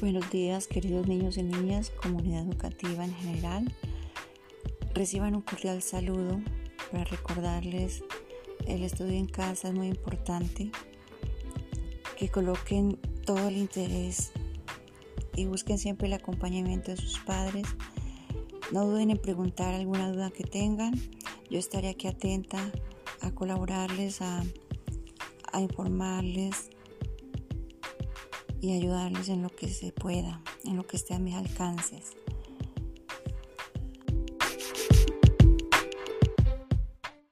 Buenos días, queridos niños y niñas, comunidad educativa en general. Reciban un cordial saludo para recordarles el estudio en casa es muy importante, que coloquen todo el interés y busquen siempre el acompañamiento de sus padres. No duden en preguntar alguna duda que tengan. Yo estaré aquí atenta a colaborarles, a, a informarles y ayudarles en lo que se pueda, en lo que esté a mis alcances.